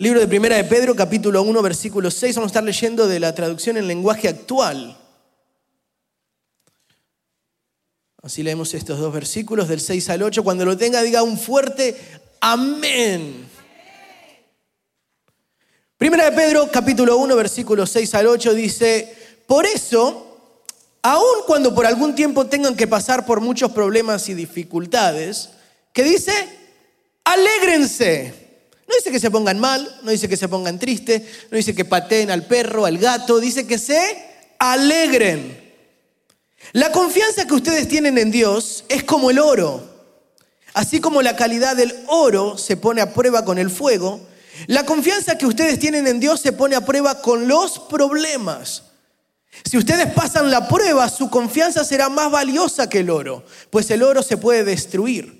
Libro de Primera de Pedro, capítulo 1, versículo 6. Vamos a estar leyendo de la traducción en lenguaje actual. Así leemos estos dos versículos del 6 al 8. Cuando lo tenga, diga un fuerte amén. Primera de Pedro, capítulo 1, versículo 6 al 8 dice, por eso, aun cuando por algún tiempo tengan que pasar por muchos problemas y dificultades, ¿qué dice? Alégrense no dice que se pongan mal, no dice que se pongan tristes, no dice que pateen al perro, al gato, dice que se alegren. La confianza que ustedes tienen en Dios es como el oro. Así como la calidad del oro se pone a prueba con el fuego, la confianza que ustedes tienen en Dios se pone a prueba con los problemas. Si ustedes pasan la prueba, su confianza será más valiosa que el oro, pues el oro se puede destruir.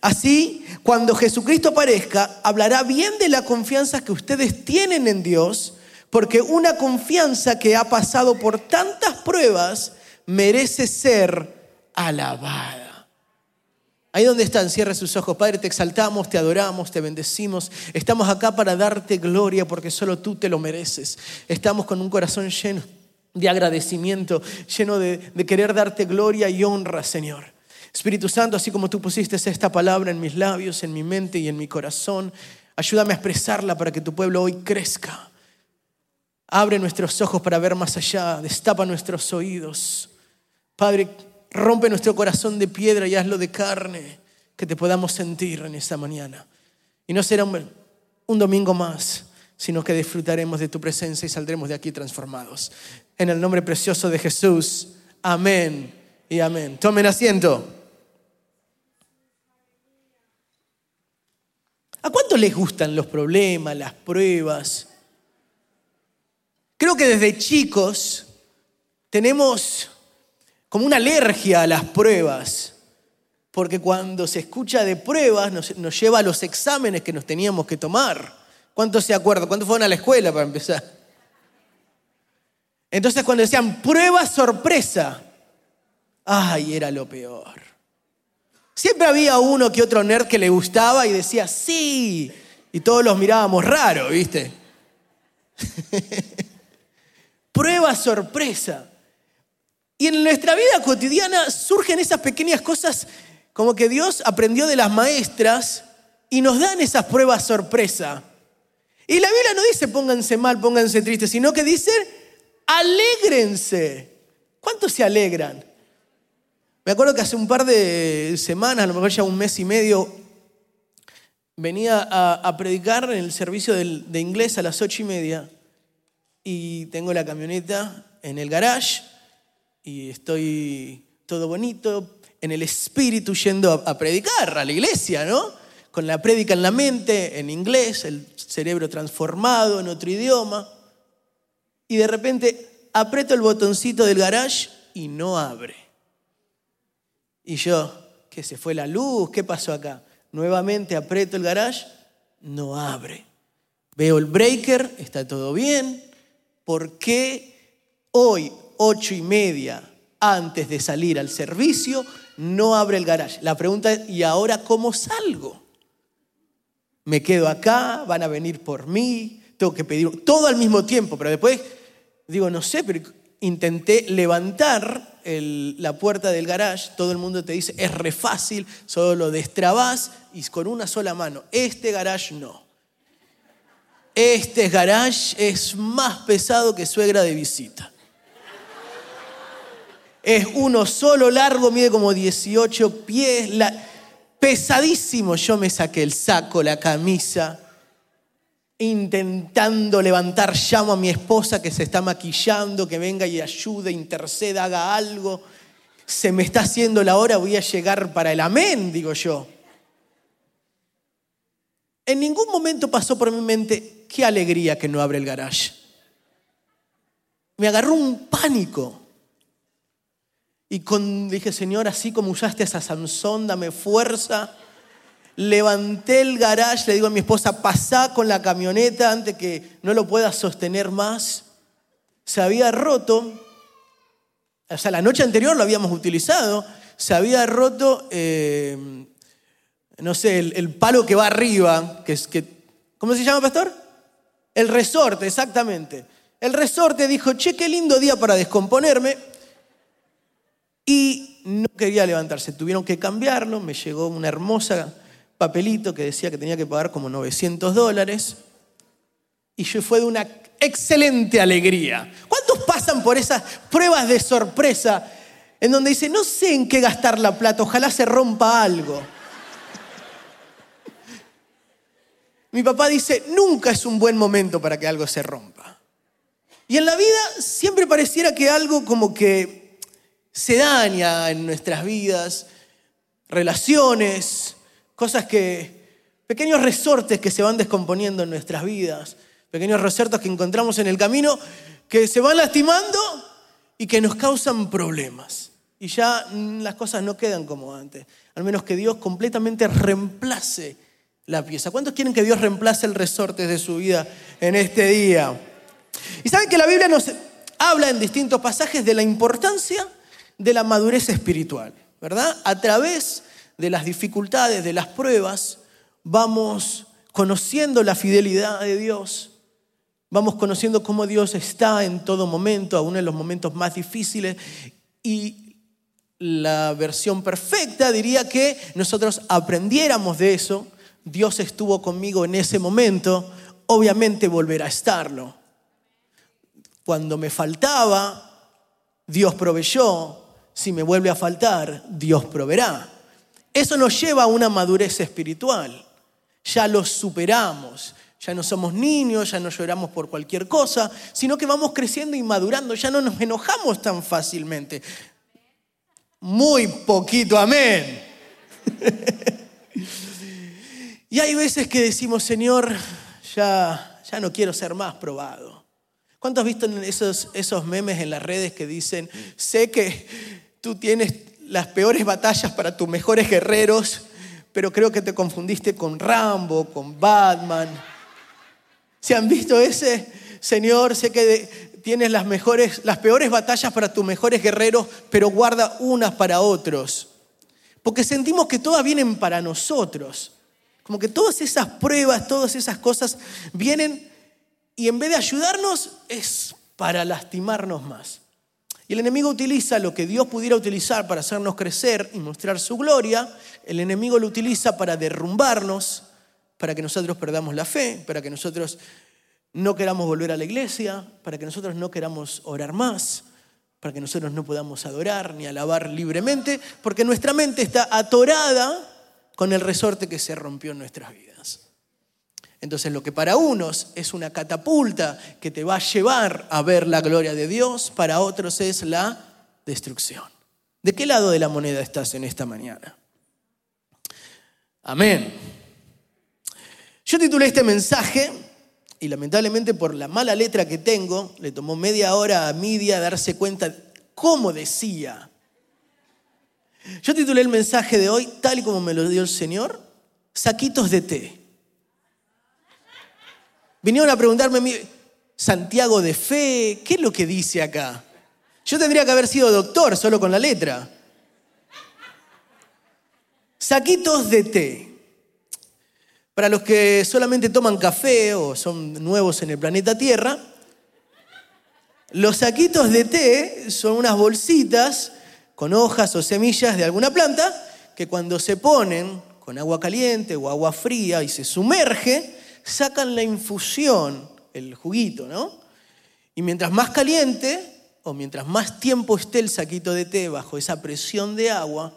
Así, cuando Jesucristo aparezca, hablará bien de la confianza que ustedes tienen en Dios, porque una confianza que ha pasado por tantas pruebas merece ser alabada. Ahí donde están, cierre sus ojos. Padre, te exaltamos, te adoramos, te bendecimos. Estamos acá para darte gloria porque solo tú te lo mereces. Estamos con un corazón lleno de agradecimiento, lleno de querer darte gloria y honra, Señor. Espíritu Santo, así como tú pusiste esta palabra en mis labios, en mi mente y en mi corazón, ayúdame a expresarla para que tu pueblo hoy crezca. Abre nuestros ojos para ver más allá, destapa nuestros oídos. Padre, rompe nuestro corazón de piedra y hazlo de carne, que te podamos sentir en esta mañana. Y no será un, un domingo más, sino que disfrutaremos de tu presencia y saldremos de aquí transformados. En el nombre precioso de Jesús. Amén y amén. Tomen asiento. ¿A cuánto les gustan los problemas, las pruebas? Creo que desde chicos tenemos como una alergia a las pruebas, porque cuando se escucha de pruebas nos, lleva a los exámenes que nos teníamos que tomar. ¿Cuántos se acuerdan? ¿Cuántos fueron a la escuela para empezar? Entonces cuando decían prueba sorpresa, ay, era lo peor. Siempre había uno que otro nerd que le gustaba y decía, sí. Y todos los mirábamos raro, ¿viste? Prueba sorpresa. Y en nuestra vida cotidiana surgen esas pequeñas cosas como que Dios aprendió de las maestras y nos dan esas pruebas sorpresa. Y la Biblia no dice pónganse mal, pónganse tristes, sino que dice alégrense. ¿Cuántos se alegran? Me acuerdo que hace un par de semanas, a lo mejor ya un mes y medio, venía a, predicar en el servicio de inglés a las ocho y media y tengo la camioneta en el garage y estoy todo bonito, en el espíritu yendo a, a predicar a la iglesia, ¿no? Con la prédica en la mente, en inglés, el cerebro transformado en otro idioma. Y de repente aprieto el botoncito del garage y no abre. Y yo, que se fue la luz, ¿qué pasó acá? Nuevamente aprieto el garage, no abre. Veo el breaker, está todo bien. ¿Por qué hoy, ocho y media, antes de salir al servicio, no abre el garage? La pregunta es, ¿y ahora cómo salgo? Me quedo acá, van a venir por mí, tengo que pedir todo al mismo tiempo, pero después digo, no sé, pero intenté levantar la puerta del garage, todo el mundo te dice, es re fácil, solo lo destrabás y con una sola mano. Este garage no. Este garage es más pesado que suegra de visita. Es uno solo largo, mide como 18 pies, pesadísimo. Yo me saqué el saco, la camisa intentando levantar, llamo a mi esposa que se está maquillando, que venga y ayude, interceda, haga algo. Se me está haciendo la hora, voy a llegar para el amén, digo yo. En ningún momento pasó por mi mente, qué alegría que no abre el garage. Me agarró un pánico. Y con, dije, Señor, así como usaste a esa Sansón, dame fuerza levanté el garage, le digo a mi esposa, pasá con la camioneta antes que no lo pueda sostener más. Se había roto, o sea, la noche anterior lo habíamos utilizado, se había roto, eh, no sé, el, palo que va arriba, que es que, ¿cómo se llama, pastor? El resorte, exactamente. El resorte dijo, che, qué lindo día para descomponerme. Y no quería levantarse. Tuvieron que cambiarlo. Me llegó una hermosa papelito que decía que tenía que pagar como 900 dólares. Y yo fue de una excelente alegría. ¿Cuántos pasan por esas pruebas de sorpresa en donde dice, no sé en qué gastar la plata, ojalá se rompa algo? Mi papá dice, nunca es un buen momento para que algo se rompa. Y en la vida siempre pareciera que algo como que se daña en nuestras vidas, relaciones, cosas que, pequeños resortes que se van descomponiendo en nuestras vidas, pequeños resortes que encontramos en el camino que se van lastimando y que nos causan problemas. Y ya las cosas no quedan como antes, al menos que Dios completamente reemplace la pieza. ¿Cuántos quieren que Dios reemplace el resorte de su vida en este día? Y saben que la Biblia nos habla en distintos pasajes de la importancia de la madurez espiritual, ¿verdad? A través de las dificultades, de las pruebas, vamos conociendo la fidelidad de Dios, vamos conociendo cómo Dios está en todo momento, aún en los momentos más difíciles, y la versión perfecta diría que nosotros aprendiéramos de eso Dios estuvo conmigo en ese momento, obviamente volverá a estarlo. Cuando me faltaba, Dios proveyó. Si me vuelve a faltar, Dios proveerá. Eso nos lleva a una madurez espiritual. Ya lo superamos. Ya no somos niños, ya no lloramos por cualquier cosa, sino que vamos creciendo y madurando. Ya no nos enojamos tan fácilmente. Muy poquito, amén. Y hay veces que decimos, Señor, ya, ya no quiero ser más probado. ¿Cuántos has visto esos, esos memes en las redes que dicen, sé que tú tienes las peores batallas para tus mejores guerreros, pero creo que te confundiste con Rambo, con Batman? ¿Se han visto ese? Señor, sé que tienes las, mejores, las peores batallas para tus mejores guerreros, pero guarda unas para otros. Porque sentimos que todas vienen para nosotros. Como que todas esas pruebas, todas esas cosas vienen y en vez de ayudarnos es para lastimarnos más. Y el enemigo utiliza lo que Dios pudiera utilizar para hacernos crecer y mostrar su gloria, el enemigo lo utiliza para derrumbarnos, para que nosotros perdamos la fe, para que nosotros no queramos volver a la iglesia, para que nosotros no queramos orar más, para que nosotros no podamos adorar ni alabar libremente, porque nuestra mente está atorada con el resorte que se rompió en nuestras vidas. Entonces lo que para unos es una catapulta que te va a llevar a ver la gloria de Dios, para otros es la destrucción. ¿De qué lado de la moneda estás en esta mañana? Amén. Yo titulé este mensaje y lamentablemente por la mala letra que tengo, le tomó media hora a Midia darse cuenta cómo decía yo titulé el mensaje de hoy, tal y como me lo dio el Señor, saquitos de té. Vinieron a preguntarme, Santiago de fe, ¿qué es lo que dice acá? Yo tendría que haber sido doctor solo con la letra. Saquitos de té. Para los que solamente toman café o son nuevos en el planeta Tierra, los saquitos de té son unas bolsitas con hojas o semillas de alguna planta que cuando se ponen con agua caliente o agua fría y se sumerge, sacan la infusión, el juguito, ¿no? Y mientras más caliente o mientras más tiempo esté el saquito de té bajo esa presión de agua,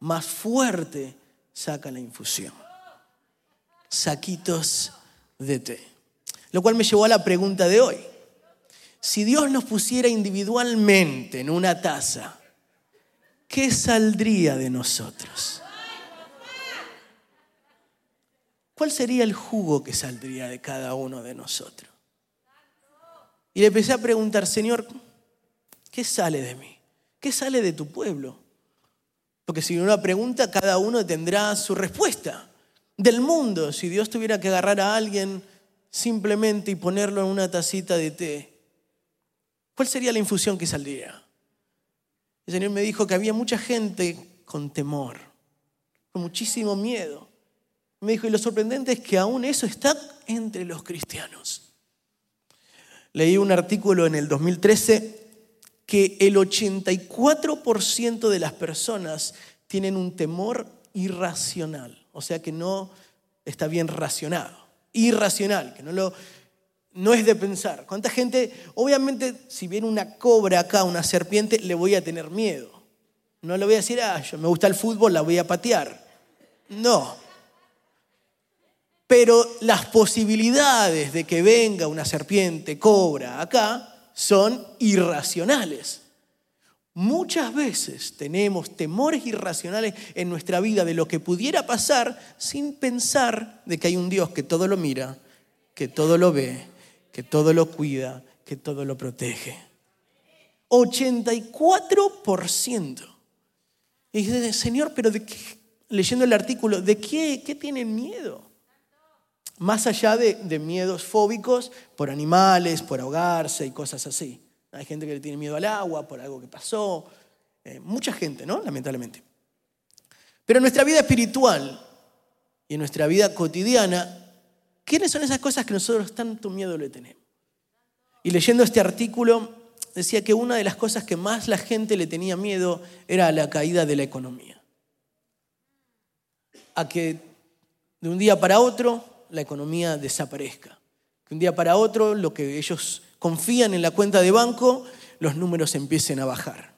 más fuerte saca la infusión. Saquitos de té. Lo cual me llevó a la pregunta de hoy. Si Dios nos pusiera individualmente en una taza ¿qué saldría de nosotros? ¿Cuál sería el jugo que saldría de cada uno de nosotros? Y le empecé a preguntar, Señor, ¿qué sale de mí? ¿Qué sale de tu pueblo? Porque si una pregunta, cada uno tendrá su respuesta. Del mundo, si Dios tuviera que agarrar a alguien simplemente y ponerlo en una tacita de té, ¿cuál sería la infusión que saldría? El Señor me dijo que había mucha gente con temor, con muchísimo miedo. Me dijo, y lo sorprendente es que aún eso está entre los cristianos. Leí un artículo en el 2013 que el 84% de las personas tienen un temor irracional, o sea que no está bien racionado, irracional, que no, lo, no es de pensar. ¿Cuánta gente, obviamente, si viene una cobra acá, una serpiente, le voy a tener miedo? No le voy a decir, ah, yo me gusta el fútbol, la voy a patear. No. Pero las posibilidades de que venga una serpiente, cobra acá, son irracionales. Muchas veces tenemos temores irracionales en nuestra vida de lo que pudiera pasar sin pensar de que hay un Dios que todo lo mira, que todo lo ve, que todo lo cuida, que todo lo protege. 84%. Y dice, Señor, pero de leyendo el artículo, ¿de qué, qué tienen miedo? Más allá de, miedos fóbicos por animales, por ahogarse y cosas así. Hay gente que le tiene miedo al agua por algo que pasó. Eh, mucha gente, ¿no? Lamentablemente. Pero en nuestra vida espiritual y en nuestra vida cotidiana, ¿quiénes son esas cosas que nosotros tanto miedo le tenemos? Y leyendo este artículo, decía que una de las cosas que más la gente le tenía miedo era la caída de la economía. A que de un día para otro la economía desaparezca. Que un día para otro lo que ellos confían en la cuenta de banco, los números empiecen a bajar.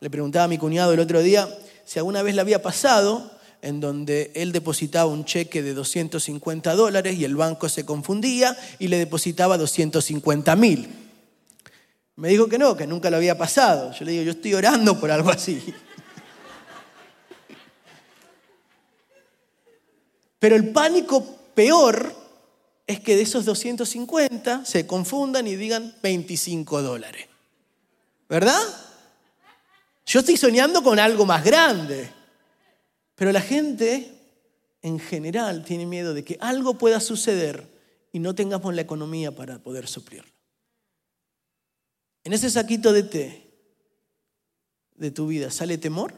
Le preguntaba a mi cuñado el otro día si alguna vez le había pasado en donde él depositaba un cheque de 250 dólares y el banco se confundía y le depositaba 250 mil. Me dijo que no, que nunca lo había pasado. Yo le digo, yo estoy orando por algo así. Pero el pánico Peor es que de esos 250 se confundan y digan 25 dólares. ¿Verdad? Yo estoy soñando con algo más grande. Pero la gente en general tiene miedo de que algo pueda suceder y no tengamos la economía para poder suplirlo. En ese saquito de té de tu vida, ¿sale temor?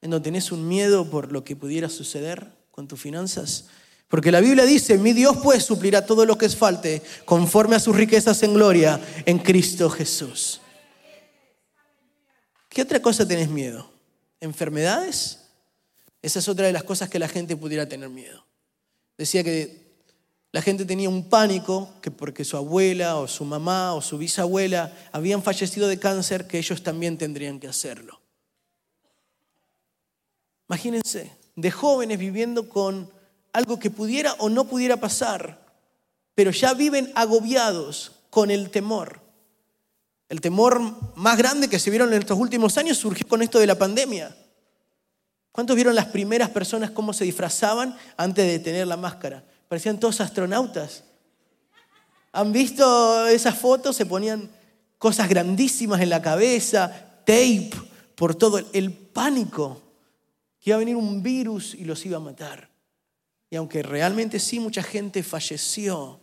¿En donde tenés un miedo por lo que pudiera suceder? Con tus finanzas. Porque la Biblia dice, mi Dios pues suplirá todo lo que es falte conforme a sus riquezas en gloria en Cristo Jesús. ¿Qué otra cosa tenés miedo? ¿Enfermedades? Esa es otra de las cosas que la gente pudiera tener miedo. Decía que la gente tenía un pánico que porque su abuela o su mamá o su bisabuela habían fallecido de cáncer, que ellos también tendrían que hacerlo. Imagínense, de jóvenes viviendo con algo que pudiera o no pudiera pasar, pero ya viven agobiados con el temor. El temor más grande que se vieron en estos últimos años surgió con esto de la pandemia. ¿Cuántos vieron las primeras personas cómo se disfrazaban antes de tener la máscara? Parecían todos astronautas. ¿Han visto esas fotos? Se ponían cosas grandísimas en la cabeza, tape, por todo el pánico que iba a venir un virus y los iba a matar. Y aunque realmente sí mucha gente falleció,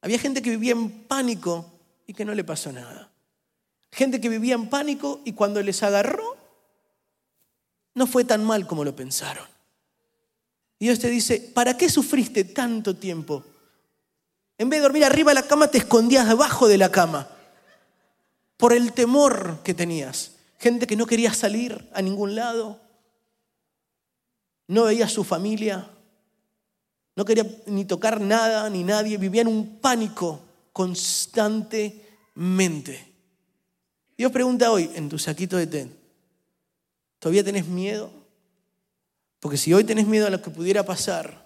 había gente que vivía en pánico y que no le pasó nada. Gente que vivía en pánico y cuando les agarró, no fue tan mal como lo pensaron. Y Dios te dice, ¿para qué sufriste tanto tiempo? En vez de dormir arriba de la cama, te escondías debajo de la cama por el temor que tenías. Gente que no quería salir a ningún lado, no veía a su familia, no quería ni tocar nada ni nadie, vivía en un pánico constantemente. Dios pregunta hoy en tu saquito de té, ¿todavía tenés miedo? Porque si hoy tenés miedo a lo que pudiera pasar,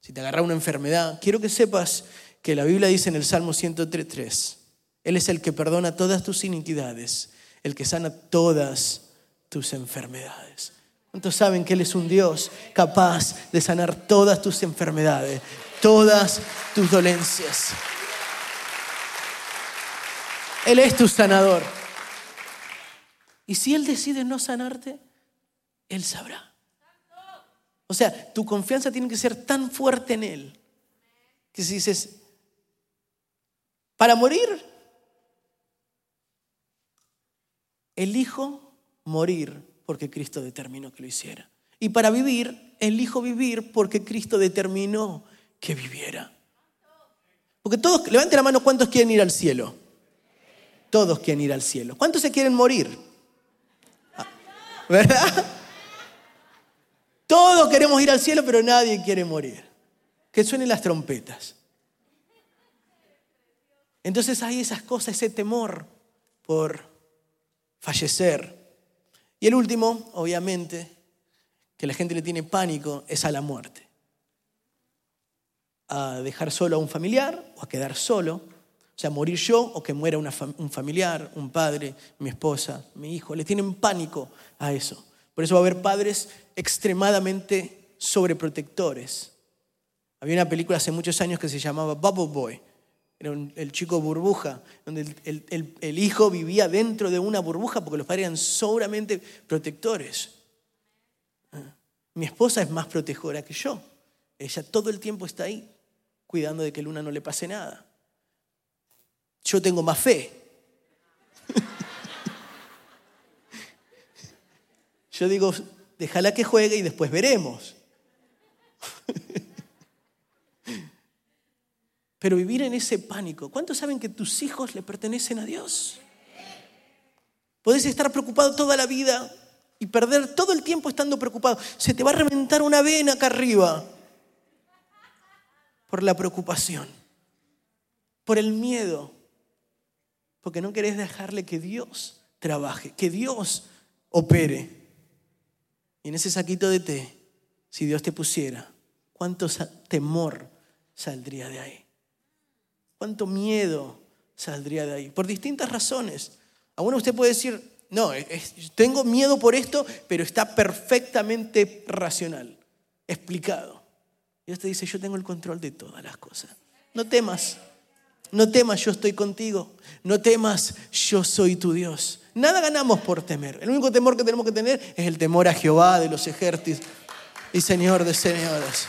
si te agarra una enfermedad, quiero que sepas que la Biblia dice en el Salmo 103.3, Él es el que perdona todas tus iniquidades, el que sana todas tus enfermedades. ¿Cuántos saben que Él es un Dios capaz de sanar todas tus enfermedades, todas tus dolencias? Él es tu sanador. Y si Él decide no sanarte, Él sabrá. O sea, tu confianza tiene que ser tan fuerte en Él que si dices, para morir, elijo morir porque Cristo determinó que lo hiciera. Y para vivir, elijo vivir porque Cristo determinó que viviera. Porque todos, levante la mano, ¿cuántos quieren ir al cielo? Todos quieren ir al cielo. ¿Cuántos se quieren morir? Ah, ¿Verdad? Todos queremos ir al cielo, pero nadie quiere morir. Que suenen las trompetas. Entonces hay esas cosas, ese temor por fallecer. Y el último, obviamente, que la gente le tiene pánico, es a la muerte. A dejar solo a un familiar o a quedar solo. O sea, morir yo o que muera un familiar, un padre, mi esposa, mi hijo. Le tienen pánico a eso. Por eso va a haber padres extremadamente sobreprotectores. Había una película hace muchos años que se llamaba Bubble Boy. Era el chico burbuja, donde el, hijo vivía dentro de una burbuja porque los padres eran sobramente protectores. Ah, mi esposa es más protectora que yo. Ella todo el tiempo está ahí, cuidando de que Luna no le pase nada. Yo tengo más fe. Yo digo, déjala que juegue y después veremos. Pero vivir en ese pánico, ¿cuántos saben que tus hijos le pertenecen a Dios? Podés estar preocupado toda la vida y perder todo el tiempo estando preocupado. Se te va a reventar una vena acá arriba por la preocupación, por el miedo, porque no querés dejarle que Dios trabaje, que Dios opere. Y en ese saquito de té, si Dios te pusiera, cuánto temor saldría de ahí. ¿Cuánto miedo saldría de ahí? Por distintas razones. Aún usted puede decir, no, tengo miedo por esto, pero está perfectamente racional, explicado. Y usted dice, yo tengo el control de todas las cosas. No temas, no temas, yo estoy contigo. No temas, yo soy tu Dios. Nada ganamos por temer. El único temor que tenemos que tener es el temor a Jehová de los ejércitos y Señor de señores.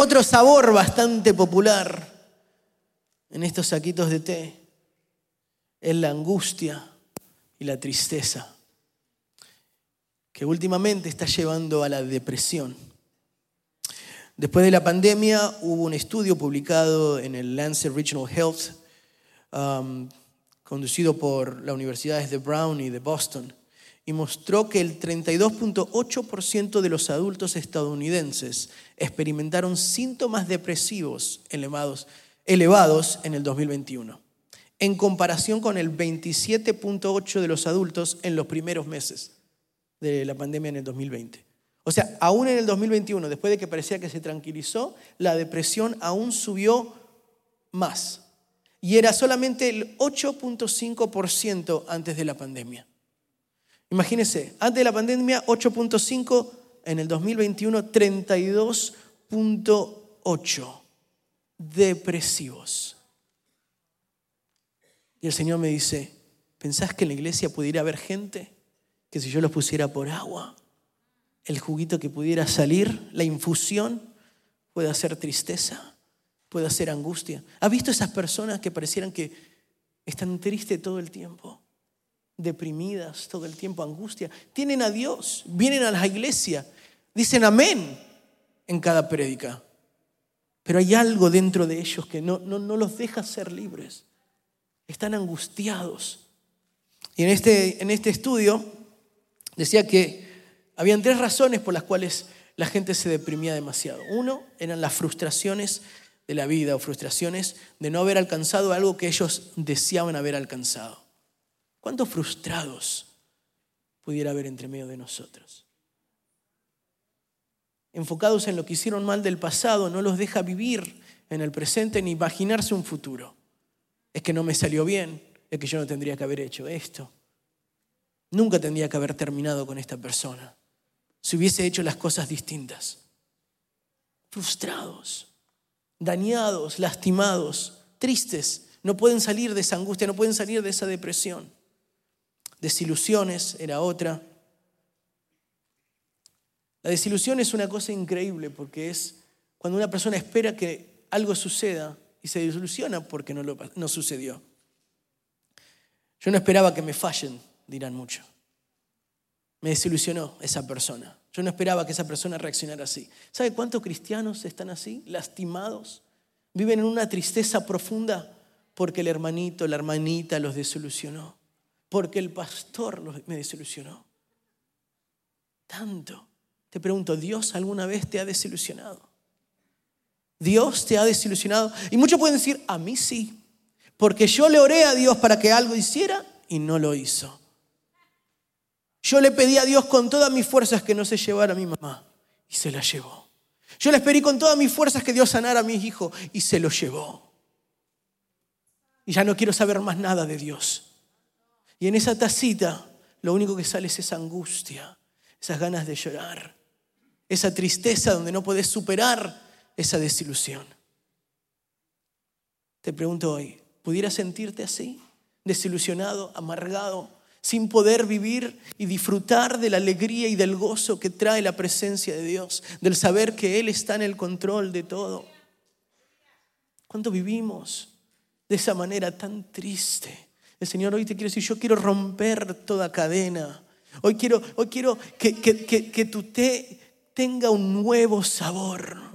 Otro sabor bastante popular en estos saquitos de té es la angustia y la tristeza, que últimamente está llevando a la depresión. Después de la pandemia hubo un estudio publicado en el Lancet Regional Health, um, conducido por las universidades de Brown y de Boston, y mostró que el 32.8% de los adultos estadounidenses experimentaron síntomas depresivos elevados, en el 2021, en comparación con el 27.8% de los adultos en los primeros meses de la pandemia en el 2020. O sea, aún en el 2021, después de que parecía que se tranquilizó, la depresión aún subió más. Y era solamente el 8.5% antes de la pandemia. Imagínense, antes de la pandemia 8.5, en el 2021 32.8 depresivos. Y el Señor me dice, ¿pensás que en la iglesia pudiera haber gente que si yo los pusiera por agua, el juguito que pudiera salir, la infusión, puede hacer tristeza, puede hacer angustia? ¿Has visto esas personas que parecieran que están tristes todo el tiempo? Deprimidas todo el tiempo, angustia, tienen a Dios, vienen a la iglesia, dicen amén en cada prédica. Pero hay algo dentro de ellos que no, no, no los deja ser libres. Están angustiados. Y en este, en este estudio decía que habían tres razones por las cuales la gente se deprimía demasiado. Uno eran las frustraciones de la vida o frustraciones de no haber alcanzado algo que ellos deseaban haber alcanzado. ¿Cuántos frustrados pudiera haber entre medio de nosotros? Enfocados en lo que hicieron mal del pasado, no los deja vivir en el presente ni imaginarse un futuro. Es que no me salió bien, es que yo no tendría que haber hecho esto. Nunca tendría que haber terminado con esta persona si hubiese hecho las cosas distintas. Frustrados, dañados, lastimados, tristes, no pueden salir de esa angustia, no pueden salir de esa depresión. Desilusiones era otra. La desilusión es una cosa increíble porque es cuando una persona espera que algo suceda y se desilusiona porque no, no sucedió. Yo no esperaba que me fallen, dirán mucho. Me desilusionó esa persona. Yo no esperaba que esa persona reaccionara así. ¿Sabe cuántos cristianos están así, lastimados? Viven en una tristeza profunda porque el hermanito, la hermanita los desilusionó, porque el pastor me desilusionó. Tanto. Te pregunto, ¿Dios alguna vez te ha desilusionado? ¿Dios te ha desilusionado? Y muchos pueden decir, a mí sí, porque yo le oré a Dios para que algo hiciera y no lo hizo. Yo le pedí a Dios con todas mis fuerzas que no se llevara a mi mamá y se la llevó. Yo le pedí con todas mis fuerzas que Dios sanara a mis hijos y se lo llevó. Y ya no quiero saber más nada de Dios. Y en esa tacita lo único que sale es esa angustia, esas ganas de llorar, esa tristeza donde no puedes superar esa desilusión. Te pregunto hoy, ¿pudieras sentirte así? Desilusionado, amargado, sin poder vivir y disfrutar de la alegría y del gozo que trae la presencia de Dios, del saber que Él está en el control de todo. ¿Cuánto vivimos de esa manera tan triste? El Señor hoy te quiere decir, yo quiero romper toda cadena. Hoy quiero, hoy quiero que, que tu té tenga un nuevo sabor.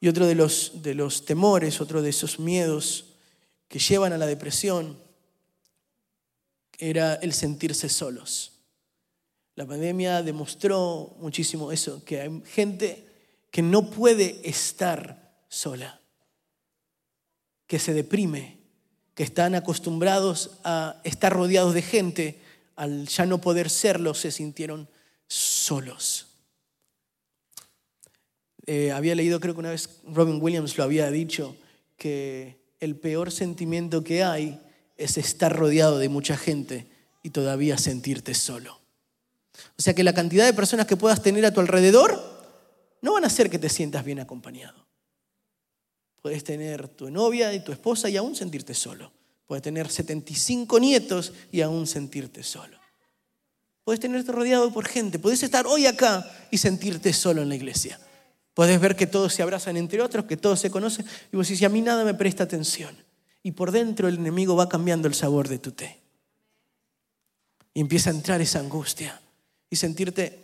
Y otro de los, de los temores, otro de esos miedos que llevan a la depresión era el sentirse solos. La pandemia demostró muchísimo eso, que hay gente que no puede estar sola, que se deprime, que están acostumbrados a estar rodeados de gente, al ya no poder serlo, se sintieron solos. Eh, había leído, creo que una vez Robin Williams lo había dicho, que el peor sentimiento que hay es estar rodeado de mucha gente y todavía sentirte solo. O sea que la cantidad de personas que puedas tener a tu alrededor no van a hacer que te sientas bien acompañado. Puedes tener tu novia y tu esposa y aún sentirte solo. Puedes tener 75 nietos y aún sentirte solo. Puedes tenerte rodeado por gente. Puedes estar hoy acá y sentirte solo en la iglesia. Puedes ver que todos se abrazan entre otros, que todos se conocen. Y vos decís, a mí nada me presta atención. Y por dentro el enemigo va cambiando el sabor de tu té. Y empieza a entrar esa angustia. Y sentirte,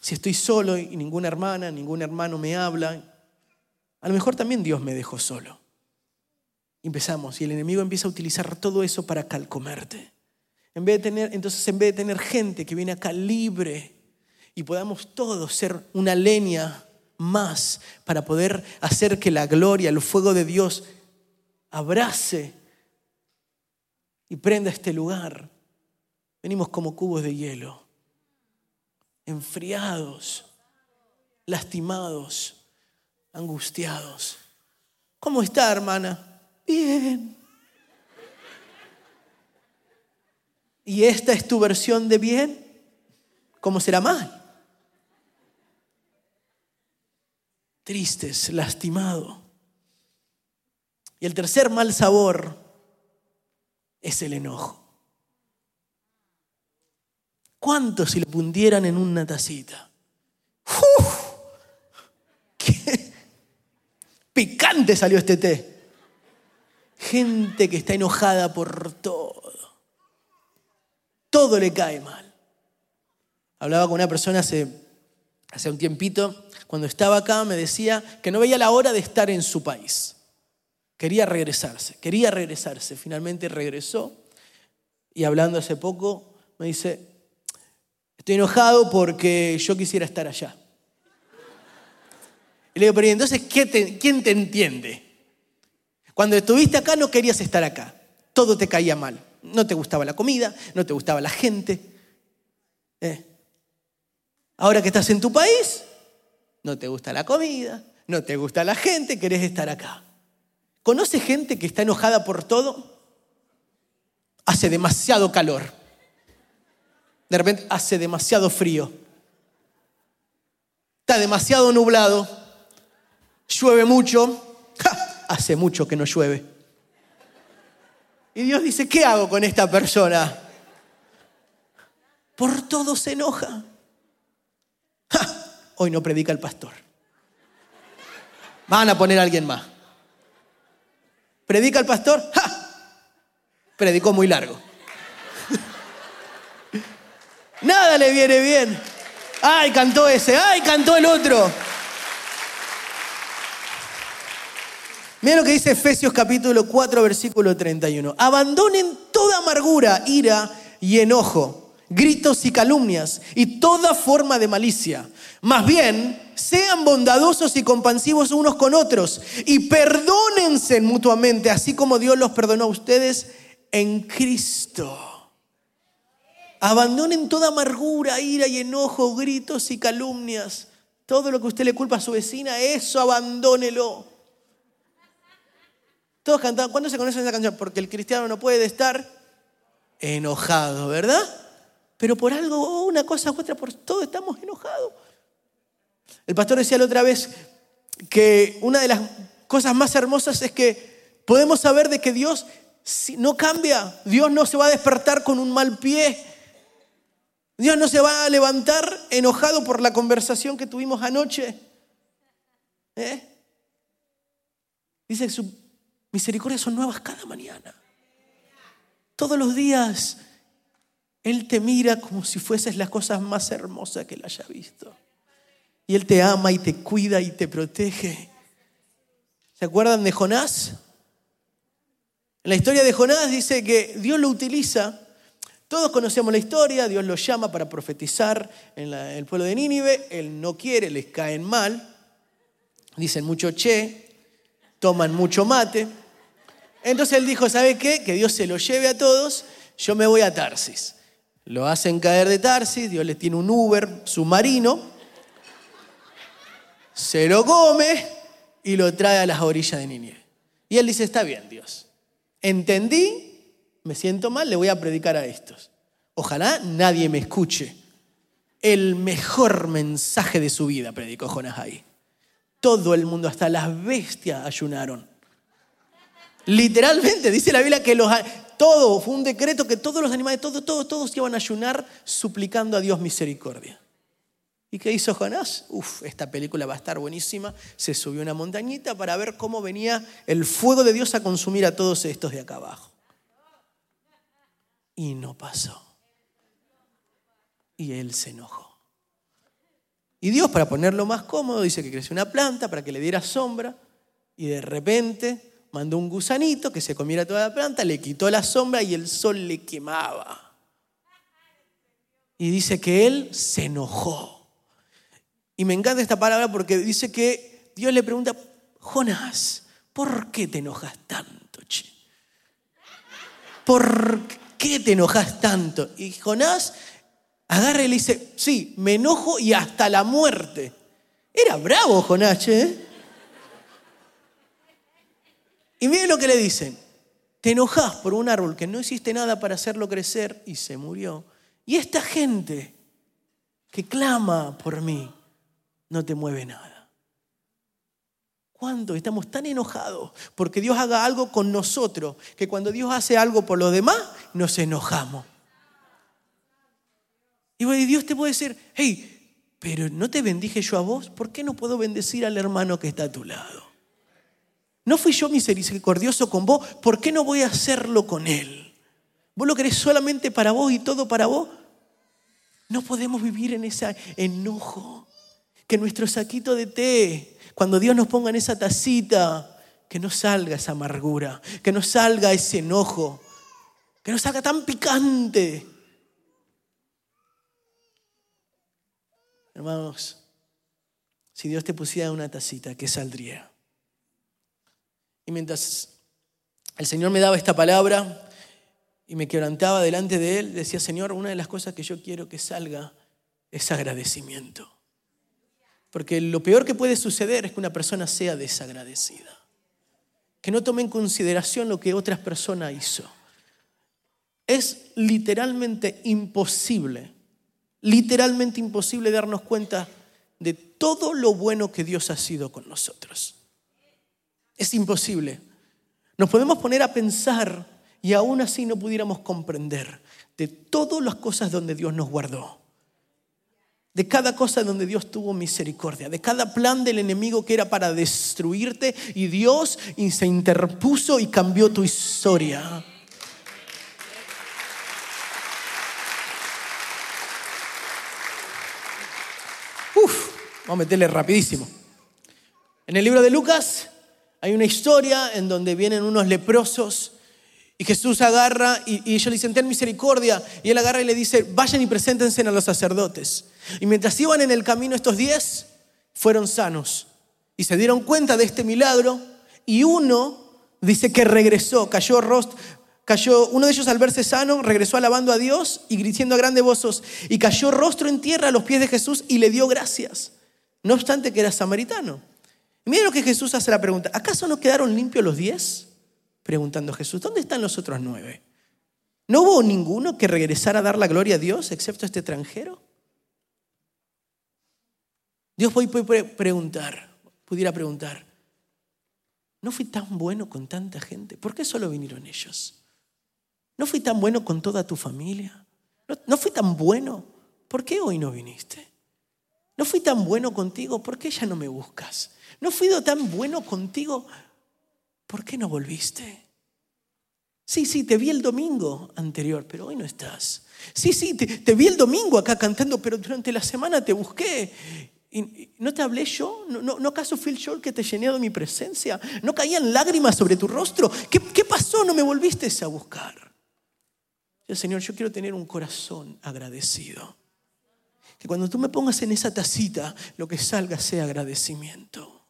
si estoy solo y ninguna hermana, ningún hermano me habla, a lo mejor también Dios me dejó solo. Empezamos y el enemigo empieza a utilizar todo eso para calcomerte. En vez de tener, entonces, en vez de tener gente que viene acá libre y podamos todos ser una leña más para poder hacer que la gloria, el fuego de Dios abrace y prenda este lugar. Venimos como cubos de hielo, enfriados, lastimados, angustiados. ¿Cómo está, hermana? Bien. ¿Y esta es tu versión de bien? ¿Cómo será mal? tristes, lastimado. Y el tercer mal sabor es el enojo. ¿Cuántos si lo pundieran en una tacita? ¡Uf! ¡Qué picante salió este té! Gente que está enojada por todo. Todo le cae mal. Hablaba con una persona hace, hace un tiempito cuando estaba acá, me decía que no veía la hora de estar en su país. Quería regresarse, quería regresarse. Finalmente regresó y hablando hace poco me dice, estoy enojado porque yo quisiera estar allá. Y le digo, pero entonces, ¿quién te entiende? Cuando estuviste acá no querías estar acá. Todo te caía mal. No te gustaba la comida, no te gustaba la gente. ¿Eh? Ahora que estás en tu país, no te gusta la comida, no te gusta la gente, querés estar acá. ¿Conoce gente que está enojada por todo? Hace demasiado calor. De repente hace demasiado frío. Está demasiado nublado. Llueve mucho. hace mucho que no llueve. Y Dios dice, ¿qué hago con esta persona? Por todo se enoja hoy no predica el pastor. Van a poner a alguien más. ¿Predica el pastor? ¡Ja! Predicó muy largo. Nada le viene bien. Ay, cantó ese, ay, cantó el otro. Mira lo que dice Efesios capítulo 4, versículo 31. Abandonen toda amargura, ira y enojo, gritos y calumnias y toda forma de malicia. Más bien, sean bondadosos y compasivos unos con otros y perdónense mutuamente, así como Dios los perdonó a ustedes en Cristo. Abandonen toda amargura, ira y enojo, gritos y calumnias. Todo lo que usted le culpa a su vecina, eso abandónelo. Todos cantaban, ¿cuándo se conoce esa canción? Porque el cristiano no puede estar enojado, ¿verdad? Pero por algo, una cosa u otra, por todo estamos enojados. El pastor decía la otra vez que una de las cosas más hermosas es que podemos saber de que Dios no cambia, Dios no se va a despertar con un mal pie, Dios no se va a levantar enojado por la conversación que tuvimos anoche. ¿Eh? Dice sus misericordias son nuevas cada mañana. Todos los días Él te mira como si fueses las cosas más hermosas que Él haya visto. Y Él te ama y te cuida y te protege. ¿Se acuerdan de Jonás? En la historia de Jonás dice que Dios lo utiliza. Todos conocemos la historia, Dios lo llama para profetizar en, el pueblo de Nínive, Él no quiere, les caen mal, dicen mucho che, toman mucho mate. Entonces él dijo, ¿sabe qué? Que Dios se lo lleve a todos, yo me voy a Tarsis. Lo hacen caer de Tarsis, Dios les tiene un Uber submarino, se lo come y lo trae a las orillas de Nínive. Y él dice, está bien Dios, entendí, me siento mal, le voy a predicar a estos. Ojalá nadie me escuche. El mejor mensaje de su vida predicó Jonás ahí. Todo el mundo, hasta las bestias ayunaron. Literalmente, dice la Biblia que los, todo, fue un decreto que todos los animales, todos, todos, todos iban a ayunar suplicando a Dios misericordia. ¿Y qué hizo Jonás? Uf, esta película va a estar buenísima. Se subió a una montañita para ver cómo venía el fuego de Dios a consumir a todos estos de acá abajo. Y no pasó. Y él se enojó. Y Dios, para ponerlo más cómodo, dice que creció una planta para que le diera sombra. Y de repente mandó un gusanito que se comiera toda la planta, le quitó la sombra y el sol le quemaba. Y dice que él se enojó. Y me encanta esta palabra porque dice que Dios le pregunta, Jonás, ¿por qué te enojas tanto? Che? ¿Por qué te enojas tanto? Y Jonás agarra y le dice, sí, me enojo y hasta la muerte. Era bravo Jonás, ¿eh? Y miren lo que le dicen. Te enojas por un árbol que no hiciste nada para hacerlo crecer y se murió. Y esta gente que clama por mí no te mueve nada. ¿Cuándo estamos tan enojados porque Dios haga algo con nosotros que cuando Dios hace algo por los demás nos enojamos? Y Dios te puede decir, hey, pero no te bendije yo a vos, ¿por qué no puedo bendecir al hermano que está a tu lado? ¿No fui yo misericordioso con vos? ¿Por qué no voy a hacerlo con él? ¿Vos lo querés solamente para vos y todo para vos? No podemos vivir en ese enojo. Que nuestro saquito de té, cuando Dios nos ponga en esa tacita, que no salga esa amargura, que no salga ese enojo, que no salga tan picante. Hermanos, si Dios te pusiera una tacita, ¿qué saldría? Y mientras el Señor me daba esta palabra y me quebrantaba delante de Él, decía, Señor, una de las cosas que yo quiero que salga es agradecimiento. Porque lo peor que puede suceder es que una persona sea desagradecida. Que no tome en consideración lo que otras personas hizo. Es literalmente imposible, literalmente imposible darnos cuenta de todo lo bueno que Dios ha sido con nosotros. Es imposible. Nos podemos poner a pensar y aún así no pudiéramos comprender de todas las cosas donde Dios nos guardó. De cada cosa donde Dios tuvo misericordia, de cada plan del enemigo que era para destruirte y Dios se interpuso y cambió tu historia. Uf, vamos a meterle rapidísimo. En el libro de Lucas hay una historia en donde vienen unos leprosos y Jesús agarra y, y ellos le dicen, ten misericordia. Y él agarra y le dice, vayan y preséntense a los sacerdotes. Y mientras iban en el camino estos diez, fueron sanos. Y se dieron cuenta de este milagro y uno dice que regresó, cayó rostro, cayó, uno de ellos al verse sano, regresó alabando a Dios y diciendo a grandes voces, y cayó rostro en tierra a los pies de Jesús y le dio gracias, no obstante que era samaritano. Y miren lo que Jesús hace la pregunta, ¿acaso no quedaron limpios los diez? Preguntando Jesús, ¿dónde están los otros nueve? ¿No hubo ninguno que regresara a dar la gloria a Dios excepto este extranjero? Dios puede preguntar, pudiera preguntar, ¿no fui tan bueno con tanta gente? ¿Por qué solo vinieron ellos? ¿No fui tan bueno con toda tu familia? ¿No, fui tan bueno? ¿Por qué hoy no viniste? ¿No fui tan bueno contigo? ¿Por qué ya no me buscas? ¿No fui tan bueno contigo? ¿Por qué no volviste? Sí, sí, te vi el domingo anterior, pero hoy no estás. Sí, sí, te, vi el domingo acá cantando, pero durante la semana te busqué ¿Y ¿No te hablé yo? ¿No, no, acaso fui el que te llené de mi presencia? ¿No caían lágrimas sobre tu rostro? ¿Qué, qué pasó? ¿No me volviste a buscar? Señor, yo quiero tener un corazón agradecido. Que cuando tú me pongas en esa tacita, lo que salga sea agradecimiento.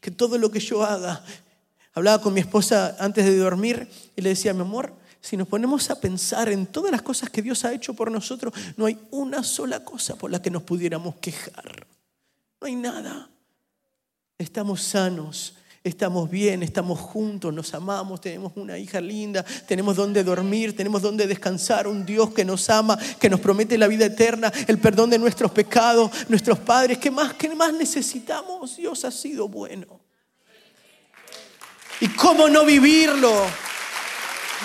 Que todo lo que yo haga, hablaba con mi esposa antes de dormir y le decía, mi amor, si nos ponemos a pensar en todas las cosas que Dios ha hecho por nosotros, no hay una sola cosa por la que nos pudiéramos quejar. No hay nada. Estamos sanos, estamos bien, estamos juntos, nos amamos, tenemos una hija linda, tenemos donde dormir, tenemos donde descansar, un Dios que nos ama, que nos promete la vida eterna, el perdón de nuestros pecados, nuestros padres. ¿Qué más, qué más necesitamos? Dios ha sido bueno. ¿Y cómo no vivirlo?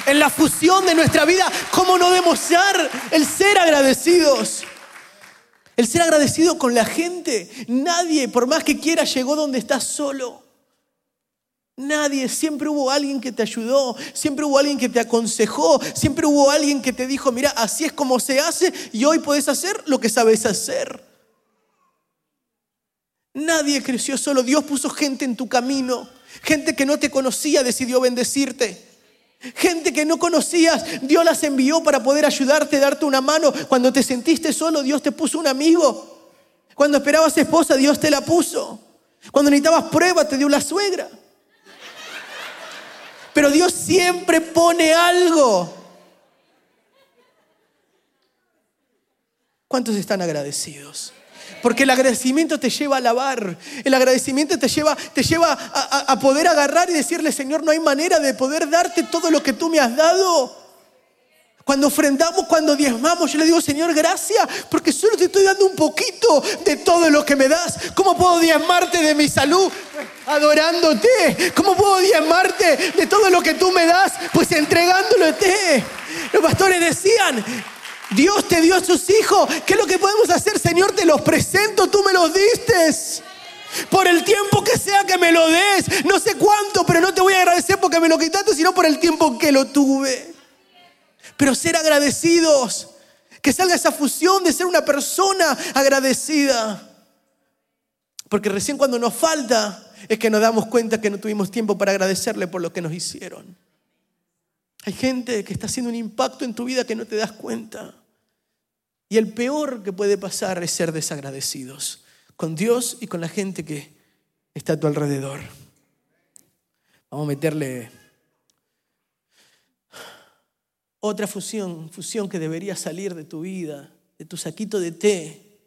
En la fusión de nuestra vida, ¿cómo no demostrar el ser agradecidos? El ser agradecido con la gente. Nadie, por más que quiera, llegó donde estás solo. Nadie, siempre hubo alguien que te ayudó, siempre hubo alguien que te aconsejó, siempre hubo alguien que te dijo, mira, así es como se hace y hoy puedes hacer lo que sabes hacer. Nadie creció solo, Dios puso gente en tu camino, gente que no te conocía decidió bendecirte. Gente que no conocías, Dios las envió para poder ayudarte, darte una mano. Cuando te sentiste solo, Dios te puso un amigo. Cuando esperabas esposa, Dios te la puso. Cuando necesitabas prueba, te dio la suegra. Pero Dios siempre pone algo. ¿Cuántos están agradecidos? Porque el agradecimiento te lleva a alabar. El agradecimiento te lleva, te lleva a, a, poder agarrar y decirle, Señor, no hay manera de poder darte todo lo que tú me has dado. Cuando ofrendamos, cuando diezmamos, yo le digo, Señor, gracias, porque solo te estoy dando un poquito de todo lo que me das. ¿Cómo puedo diezmarte de mi salud? Adorándote. ¿Cómo puedo diezmarte de todo lo que tú me das? Pues entregándolote. Los pastores decían, Dios te dio a sus hijos. ¿Qué es lo que podemos hacer, Señor? Te los presento, tú me los diste. Por el tiempo que sea que me lo des. No sé cuánto, pero no te voy a agradecer porque me lo quitaste, sino por el tiempo que lo tuve. Pero ser agradecidos. Que salga esa fusión de ser una persona agradecida. Porque recién cuando nos falta es que nos damos cuenta que no tuvimos tiempo para agradecerle por lo que nos hicieron. Hay gente que está haciendo un impacto en tu vida que no te das cuenta. Y el peor que puede pasar es ser desagradecidos con Dios y con la gente que está a tu alrededor. Vamos a meterle otra fusión, fusión que debería salir de tu vida, de tu saquito de té,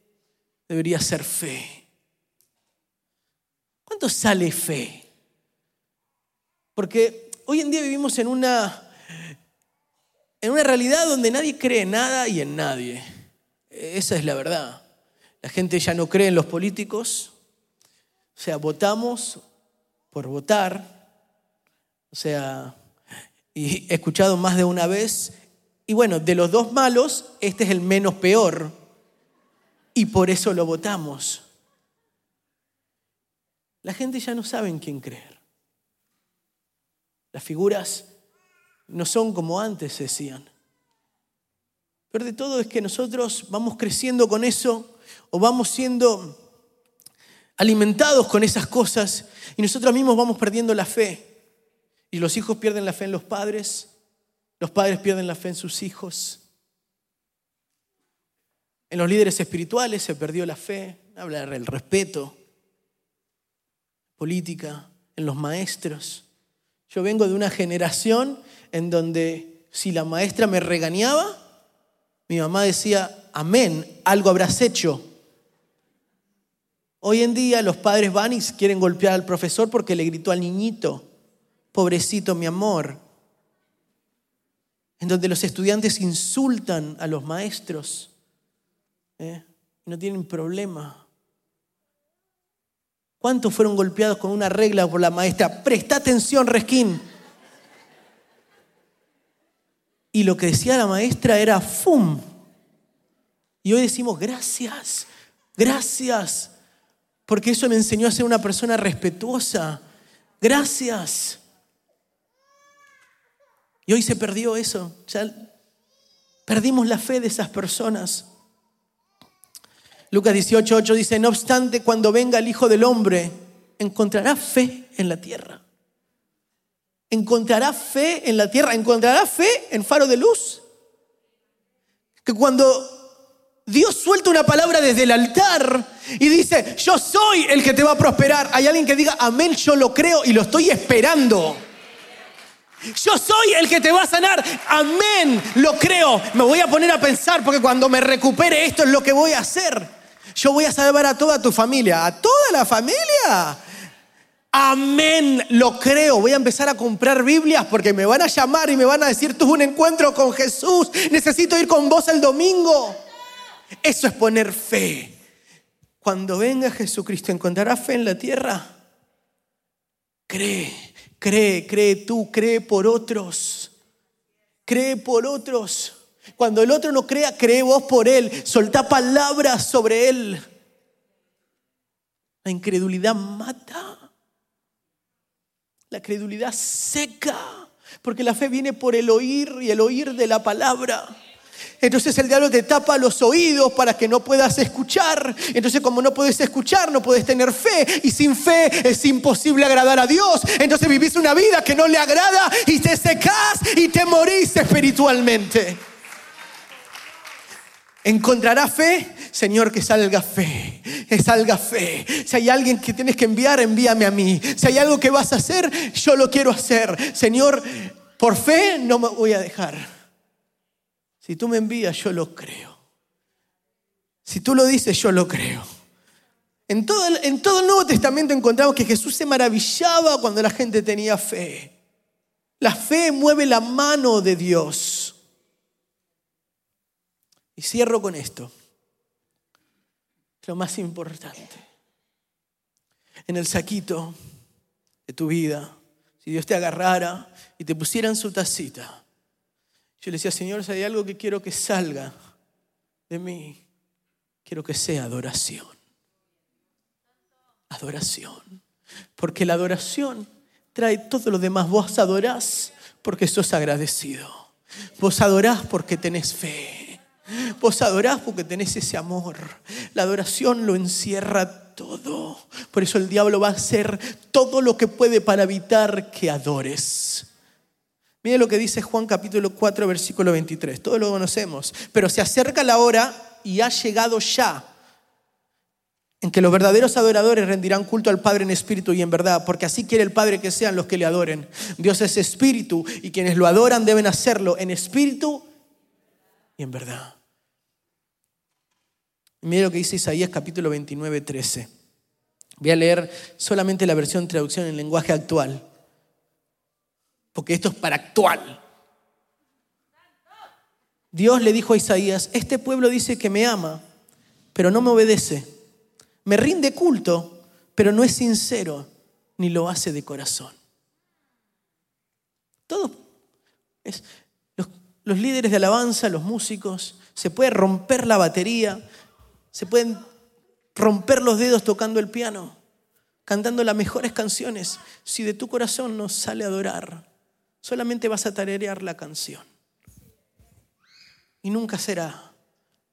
debería ser fe. ¿Cuánto sale fe? Porque hoy en día vivimos en una en una realidad donde nadie cree en nada y en nadie. Esa es la verdad. La gente ya no cree en los políticos. O sea, votamos por votar. O sea, y he escuchado más de una vez. Y bueno, de los dos malos, este es el menos peor. Y por eso lo votamos. La gente ya no sabe en quién creer. Las figuras no son como antes decían. Pero de todo es que nosotros vamos creciendo con eso. o vamos siendo alimentados con esas cosas y nosotros mismos vamos perdiendo la fe. Y los hijos pierden la fe en los padres, los padres pierden la fe en sus hijos. En los líderes espirituales se perdió la fe, habla del respeto, política, en los maestros. Yo vengo de una generación en donde si la maestra me regañaba, mi mamá decía, amén, algo habrás hecho. Hoy en día los padres van y quieren golpear al profesor porque le gritó al niñito, pobrecito mi amor. En donde los estudiantes insultan a los maestros. ¿eh? No tienen problema. ¿Cuántos fueron golpeados con una regla por la maestra? Presta atención, Resquín. Y lo que decía la maestra era ¡fum! Y hoy decimos gracias, gracias, porque eso me enseñó a ser una persona respetuosa. Gracias. Y hoy se perdió eso. Perdimos la fe de esas personas. Lucas 18:8 dice, no obstante, cuando venga el Hijo del Hombre, encontrará fe en la tierra. Encontrará fe en la tierra, encontrará fe en faro de luz. Que cuando Dios suelta una palabra desde el altar y dice, yo soy el que te va a prosperar. Hay alguien que diga, amén, yo lo creo y lo estoy esperando. Yo soy el que te va a sanar. Amén, lo creo. Me voy a poner a pensar porque cuando me recupere esto es lo que voy a hacer. Yo voy a salvar a toda tu familia, a toda la familia. Amén, lo creo. Voy a empezar a comprar Biblias porque me van a llamar y me van a decir, tuve un encuentro con Jesús, necesito ir con vos el domingo. Eso es poner fe. Cuando venga Jesucristo, ¿encontrará fe en la tierra? Cree, cree, cree tú, cree por otros. Cree por otros. Cuando el otro no crea, cree vos por él. Soltá palabras sobre él. La incredulidad mata. La credulidad seca. Porque la fe viene por el oír y el oír de la palabra. Entonces el diablo te tapa los oídos para que no puedas escuchar. Entonces como no puedes escuchar, no puedes tener fe. Y sin fe es imposible agradar a Dios. Entonces vivís una vida que no le agrada y te secás y te morís espiritualmente. ¿Encontrará fe? Señor, que salga fe, que salga fe. Si hay alguien que tienes que enviar, envíame a mí. Si hay algo que vas a hacer, yo lo quiero hacer. Señor, por fe no me voy a dejar. Si tú me envías, yo lo creo. Si tú lo dices, yo lo creo. En todo, el, en todo el Nuevo Testamento encontramos que Jesús se maravillaba cuando la gente tenía fe. La fe mueve la mano de Dios. Y cierro con esto. Lo más importante. En el saquito de tu vida, si Dios te agarrara y te pusiera en su tacita, yo le decía, Señor, si hay algo que quiero que salga de mí, quiero que sea adoración. Adoración. Porque la adoración trae todo lo demás. Vos adorás porque sos agradecido. Vos adorás porque tenés fe. Vos adorás porque tenés ese amor. La adoración lo encierra todo. Por eso el diablo va a hacer todo lo que puede para evitar que adores. Mire lo que dice Juan capítulo 4, versículo 23. Todo lo conocemos. Pero se acerca la hora y ha llegado ya en que los verdaderos adoradores rendirán culto al Padre en espíritu y en verdad, porque así quiere el Padre que sean los que le adoren. Dios es espíritu y quienes lo adoran deben hacerlo en espíritu y en verdad. Mire lo que dice Isaías capítulo 29, 13. Voy a leer solamente la versión traducción en lenguaje actual, porque esto es para actual. Dios le dijo a Isaías, este pueblo dice que me ama, pero no me obedece. Me rinde culto, pero no es sincero, ni lo hace de corazón. Todo es, los, líderes de alabanza, los músicos, se puede romper la batería, se pueden romper los dedos tocando el piano, cantando las mejores canciones. Si de tu corazón no sale a adorar, solamente vas a tararear la canción. Y nunca será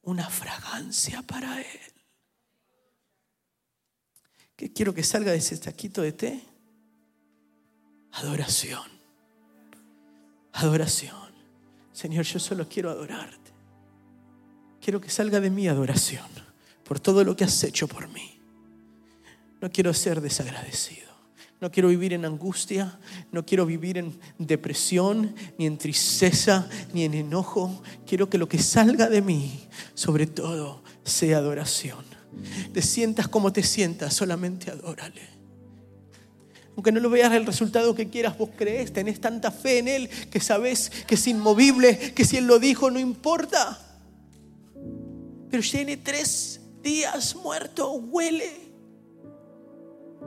una fragancia para Él. ¿Qué quiero que salga de ese taquito de té? Adoración. Adoración. Señor, yo solo quiero adorarte. Quiero que salga de mí adoración por todo lo que has hecho por mí. No quiero ser desagradecido. No quiero vivir en angustia, no quiero vivir en depresión, ni en tristeza, ni en enojo. Quiero que lo que salga de mí, sobre todo, sea adoración. Te sientas como te sientas, solamente adórale. Aunque no lo veas el resultado que quieras, vos crees, tenés tanta fe en Él que sabes que es inmovible, que si Él lo dijo no importa. Pero tiene tres días muerto, huele.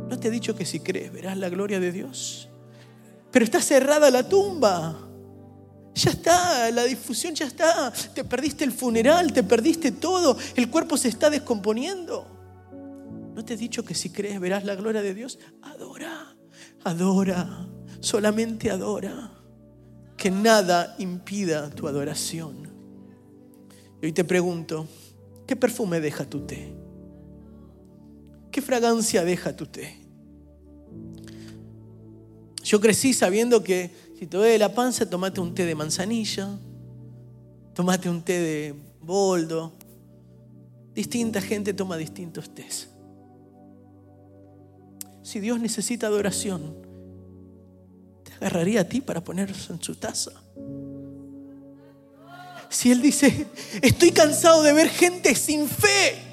¿No te he dicho que si crees verás la gloria de Dios? Pero está cerrada la tumba. Ya está, la difusión ya está. Te perdiste el funeral, te perdiste todo. El cuerpo se está descomponiendo. ¿No te he dicho que si crees verás la gloria de Dios? Adora, adora, solamente adora. Que nada impida tu adoración. Y hoy te pregunto, ¿qué perfume deja tu té? ¿Qué fragancia deja tu té? Yo crecí sabiendo que si te duele la panza, tomate un té de manzanilla, tomate un té de boldo. Distinta gente toma distintos tés. Si Dios necesita adoración, te agarraría a ti para ponerse en su taza. Si Él dice, estoy cansado de ver gente sin fe,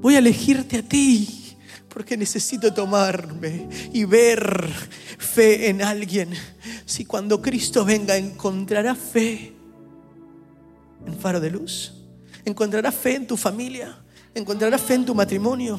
voy a elegirte a ti porque necesito tomarme y ver fe en alguien. Si cuando Cristo venga encontrará fe en faro de luz, encontrará fe en tu familia, encontrará fe en tu matrimonio,